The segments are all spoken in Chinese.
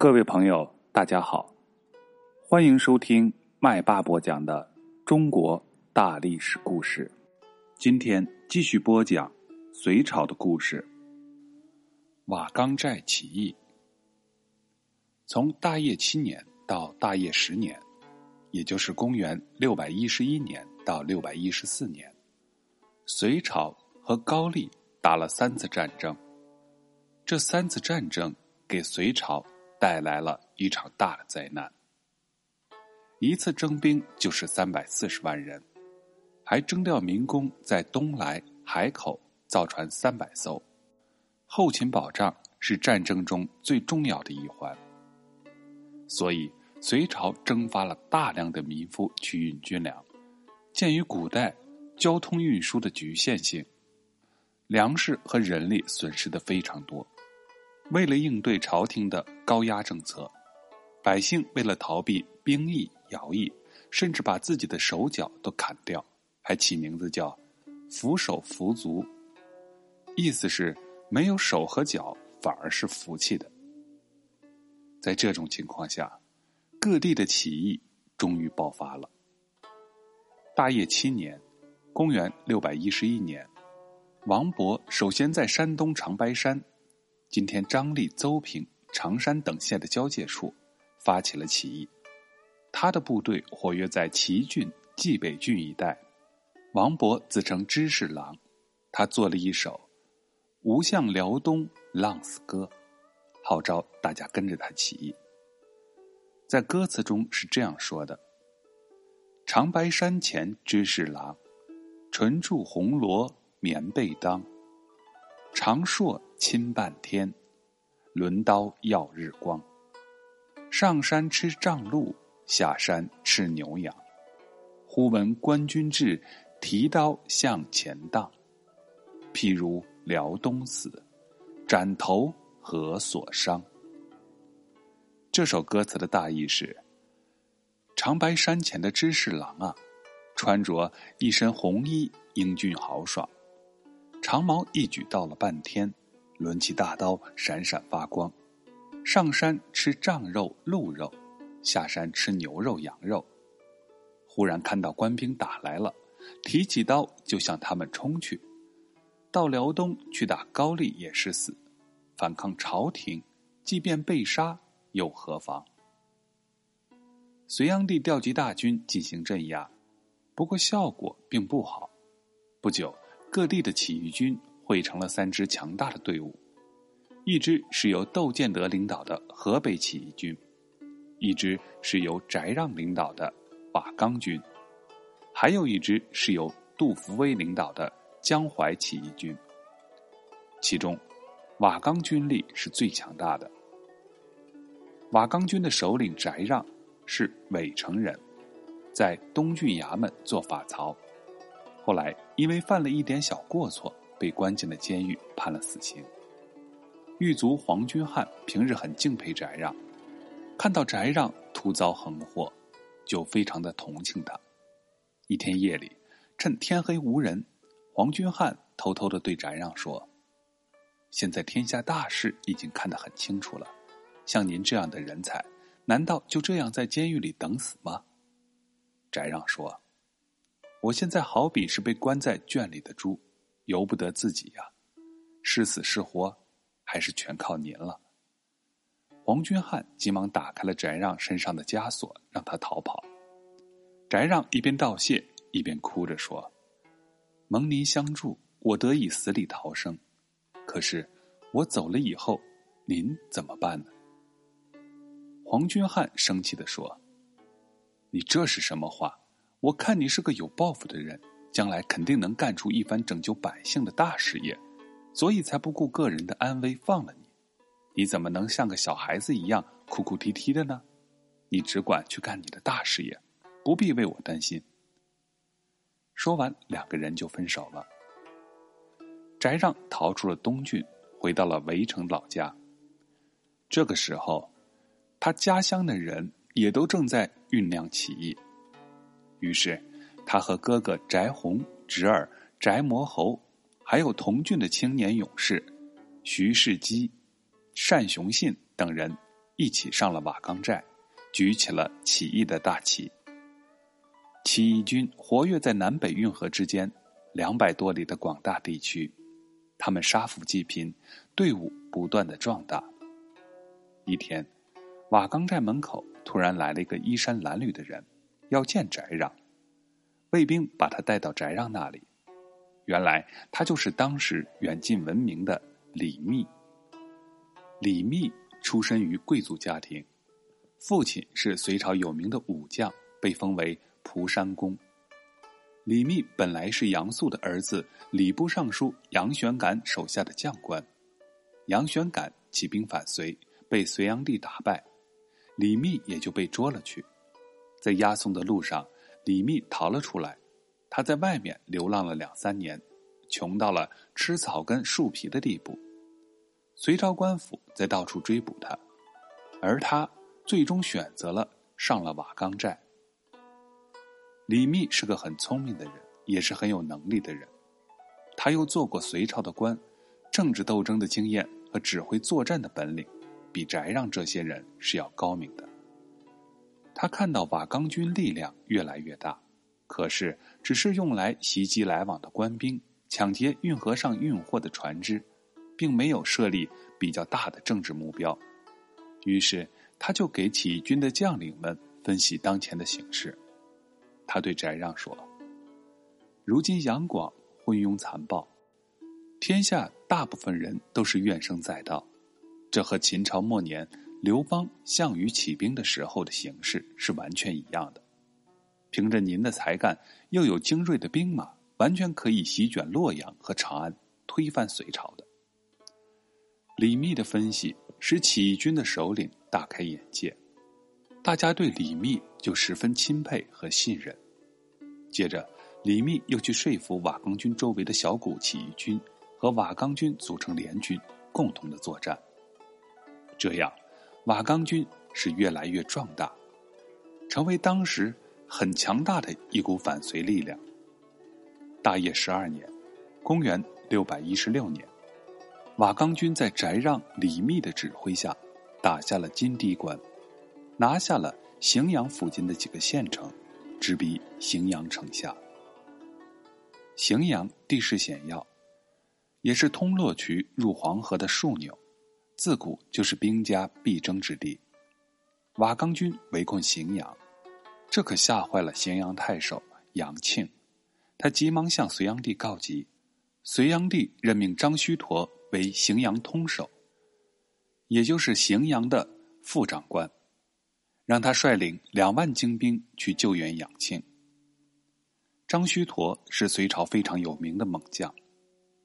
各位朋友，大家好，欢迎收听麦霸播讲的中国大历史故事。今天继续播讲隋朝的故事——瓦岗寨起义。从大业七年到大业十年，也就是公元六百一十一年到六百一十四年，隋朝和高丽打了三次战争。这三次战争给隋朝带来了一场大的灾难。一次征兵就是三百四十万人，还征调民工在东来海口造船三百艘，后勤保障是战争中最重要的一环。所以，隋朝征发了大量的民夫去运军粮。鉴于古代交通运输的局限性，粮食和人力损失的非常多。为了应对朝廷的高压政策，百姓为了逃避兵役、徭役，甚至把自己的手脚都砍掉，还起名字叫“扶手扶足”，意思是没有手和脚反而是福气的。在这种情况下，各地的起义终于爆发了。大业七年，公元六百一十一年，王勃首先在山东长白山。今天，张力、邹平、常山等县的交界处，发起了起义。他的部队活跃在齐郡、蓟北郡一带。王勃自称知事郎，他做了一首《吴向辽东浪死歌》，号召大家跟着他起义。在歌词中是这样说的：“长白山前知事郎，唇著红罗棉被当。”长槊亲半天，轮刀耀日光。上山吃杖鹿，下山吃牛羊。忽闻官军至，提刀向前荡。譬如辽东死，斩头何所伤？这首歌词的大意是：长白山前的知事郎啊，穿着一身红衣，英俊豪爽。长矛一举到了半天，抡起大刀闪闪发光。上山吃瘴肉、鹿肉，下山吃牛肉、羊肉。忽然看到官兵打来了，提起刀就向他们冲去。到辽东去打高丽也是死，反抗朝廷，即便被杀又何妨？隋炀帝调集大军进行镇压，不过效果并不好。不久。各地的起义军汇成了三支强大的队伍，一支是由窦建德领导的河北起义军，一支是由翟让领导的瓦岗军，还有一支是由杜伏威领导的江淮起义军。其中，瓦岗军力是最强大的。瓦岗军的首领翟让是韦城人，在东郡衙门做法曹。后来，因为犯了一点小过错，被关进了监狱，判了死刑。狱卒黄君汉平日很敬佩翟让，看到翟让突遭横祸，就非常的同情他。一天夜里，趁天黑无人，黄君汉偷偷的对翟让说：“现在天下大事已经看得很清楚了，像您这样的人才，难道就这样在监狱里等死吗？”翟让说。我现在好比是被关在圈里的猪，由不得自己呀，是死是活，还是全靠您了。黄君汉急忙打开了翟让身上的枷锁，让他逃跑。翟让一边道谢，一边哭着说：“蒙您相助，我得以死里逃生。可是我走了以后，您怎么办呢？”黄君汉生气的说：“你这是什么话？”我看你是个有抱负的人，将来肯定能干出一番拯救百姓的大事业，所以才不顾个人的安危放了你。你怎么能像个小孩子一样哭哭啼啼的呢？你只管去干你的大事业，不必为我担心。说完，两个人就分手了。翟让逃出了东郡，回到了围城老家。这个时候，他家乡的人也都正在酝酿起义。于是，他和哥哥翟弘、侄儿翟魔侯，还有同郡的青年勇士徐世基、单雄信等人，一起上了瓦岗寨，举起了起义的大旗。起义军活跃在南北运河之间两百多里的广大地区，他们杀富济贫，队伍不断的壮大。一天，瓦岗寨门口突然来了一个衣衫褴褛的人，要见翟让。卫兵把他带到翟让那里，原来他就是当时远近闻名的李密。李密出身于贵族家庭，父亲是隋朝有名的武将，被封为。蒲山公，李密本来是杨素的儿子，礼部尚书杨玄感手下的将官。杨玄感起兵反隋，被隋炀帝打败，李密也就被捉了去。在押送的路上，李密逃了出来。他在外面流浪了两三年，穷到了吃草根、树皮的地步。隋朝官府在到处追捕他，而他最终选择了上了瓦岗寨。李密是个很聪明的人，也是很有能力的人。他又做过隋朝的官，政治斗争的经验和指挥作战的本领，比翟让这些人是要高明的。他看到瓦岗军力量越来越大，可是只是用来袭击来往的官兵、抢劫运河上运货的船只，并没有设立比较大的政治目标。于是，他就给起义军的将领们分析当前的形势。他对翟让说：“如今杨广昏庸残暴，天下大部分人都是怨声载道，这和秦朝末年刘邦、项羽起兵的时候的形势是完全一样的。凭着您的才干，又有精锐的兵马，完全可以席卷洛阳和长安，推翻隋朝的。”李密的分析使起义军的首领大开眼界。大家对李密就十分钦佩和信任。接着，李密又去说服瓦岗军周围的小股起义军和瓦岗军组成联军，共同的作战。这样，瓦岗军是越来越壮大，成为当时很强大的一股反隋力量。大业十二年，公元六百一十六年，瓦岗军在翟让、李密的指挥下，打下了金堤关。拿下了荥阳附近的几个县城，直逼荥阳城下。荥阳地势险要，也是通洛渠入黄河的枢纽，自古就是兵家必争之地。瓦岗军围困荥阳，这可吓坏了荥阳太守杨庆，他急忙向隋炀帝告急，隋炀帝任命张须陀为荥阳通守，也就是荥阳的副长官。让他率领两万精兵去救援杨庆。张须陀是隋朝非常有名的猛将，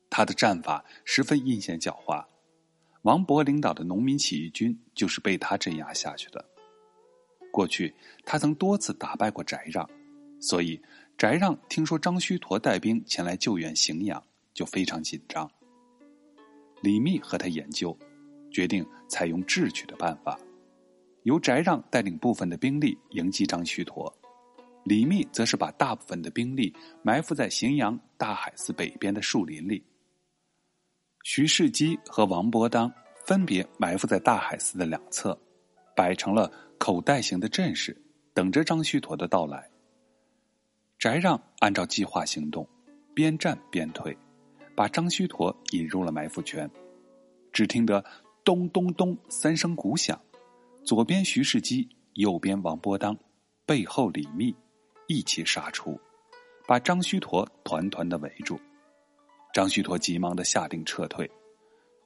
他的战法十分阴险狡猾。王勃领导的农民起义军就是被他镇压下去的。过去他曾多次打败过翟让，所以翟让听说张须陀带兵前来救援荥阳，就非常紧张。李密和他研究，决定采用智取的办法。由翟让带领部分的兵力迎击张须陀，李密则是把大部分的兵力埋伏在荥阳大海寺北边的树林里。徐世基和王伯当分别埋伏在大海寺的两侧，摆成了口袋形的阵势，等着张须陀的到来。翟让按照计划行动，边战边退，把张须陀引入了埋伏圈。只听得咚咚咚三声鼓响。左边徐世基，右边王伯当，背后李密，一起杀出，把张须陀团团的围住。张须陀急忙的下令撤退，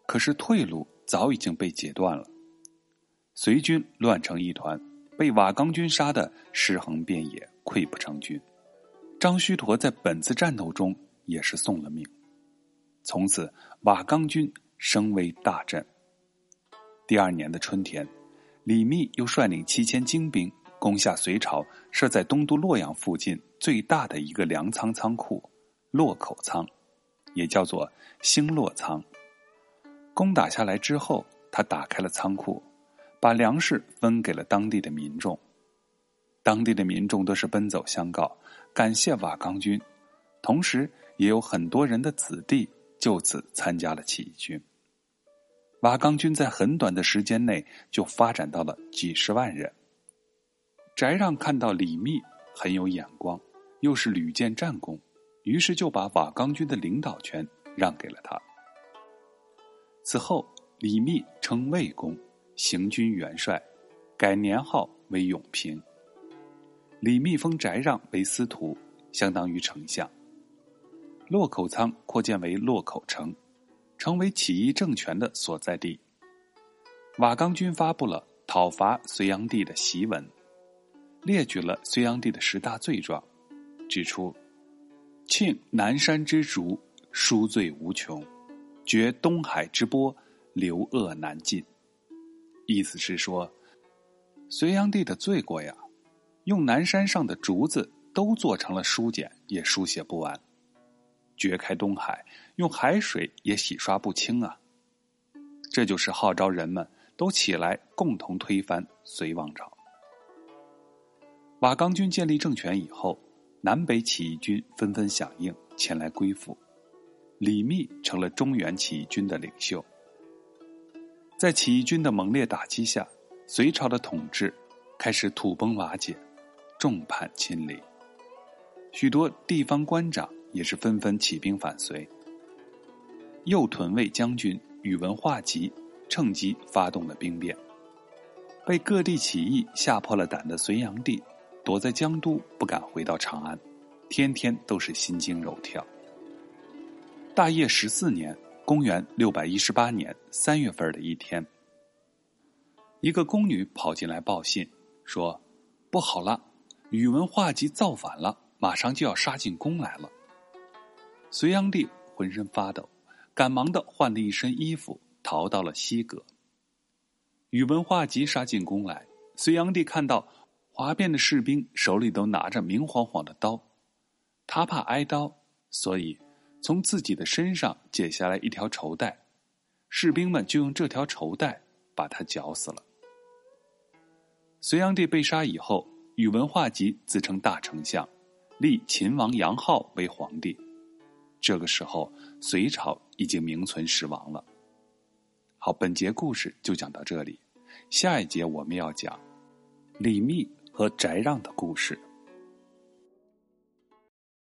可是退路早已经被截断了。隋军乱成一团，被瓦岗军杀的尸横遍野，溃不成军。张须陀在本次战斗中也是送了命。从此，瓦岗军声威大振。第二年的春天。李密又率领七千精兵攻下隋朝设在东都洛阳附近最大的一个粮仓仓库——洛口仓，也叫做星落仓。攻打下来之后，他打开了仓库，把粮食分给了当地的民众。当地的民众都是奔走相告，感谢瓦岗军，同时也有很多人的子弟就此参加了起义军。瓦岗军在很短的时间内就发展到了几十万人。翟让看到李密很有眼光，又是屡建战功，于是就把瓦岗军的领导权让给了他。此后，李密称魏公，行军元帅，改年号为永平。李密封翟让为司徒，相当于丞相。洛口仓扩建为洛口城，成为起义政权的所在地。瓦岗军发布了讨伐隋炀帝的檄文。列举了隋炀帝的十大罪状，指出：庆南山之竹，殊罪无穷；绝东海之波，流恶难尽。意思是说，隋炀帝的罪过呀，用南山上的竹子都做成了书简，也书写不完；掘开东海，用海水也洗刷不清啊。这就是号召人们都起来，共同推翻隋王朝。瓦岗军建立政权以后，南北起义军纷纷响应，前来归附。李密成了中原起义军的领袖。在起义军的猛烈打击下，隋朝的统治开始土崩瓦解，众叛亲离。许多地方官长也是纷纷起兵反隋。右屯卫将军宇文化及趁机发动了兵变，被各地起义吓破了胆的隋炀帝。躲在江都，不敢回到长安，天天都是心惊肉跳。大业十四年（公元六百一十八年）三月份的一天，一个宫女跑进来报信，说：“不好了，宇文化及造反了，马上就要杀进宫来了。”隋炀帝浑身发抖，赶忙的换了一身衣服，逃到了西阁。宇文化及杀进宫来，隋炀帝看到。哗变的士兵手里都拿着明晃晃的刀，他怕挨刀，所以从自己的身上解下来一条绸带，士兵们就用这条绸带把他绞死了。隋炀帝被杀以后，宇文化及自称大丞相，立秦王杨浩为皇帝。这个时候，隋朝已经名存实亡了。好，本节故事就讲到这里，下一节我们要讲李密。和翟让的故事。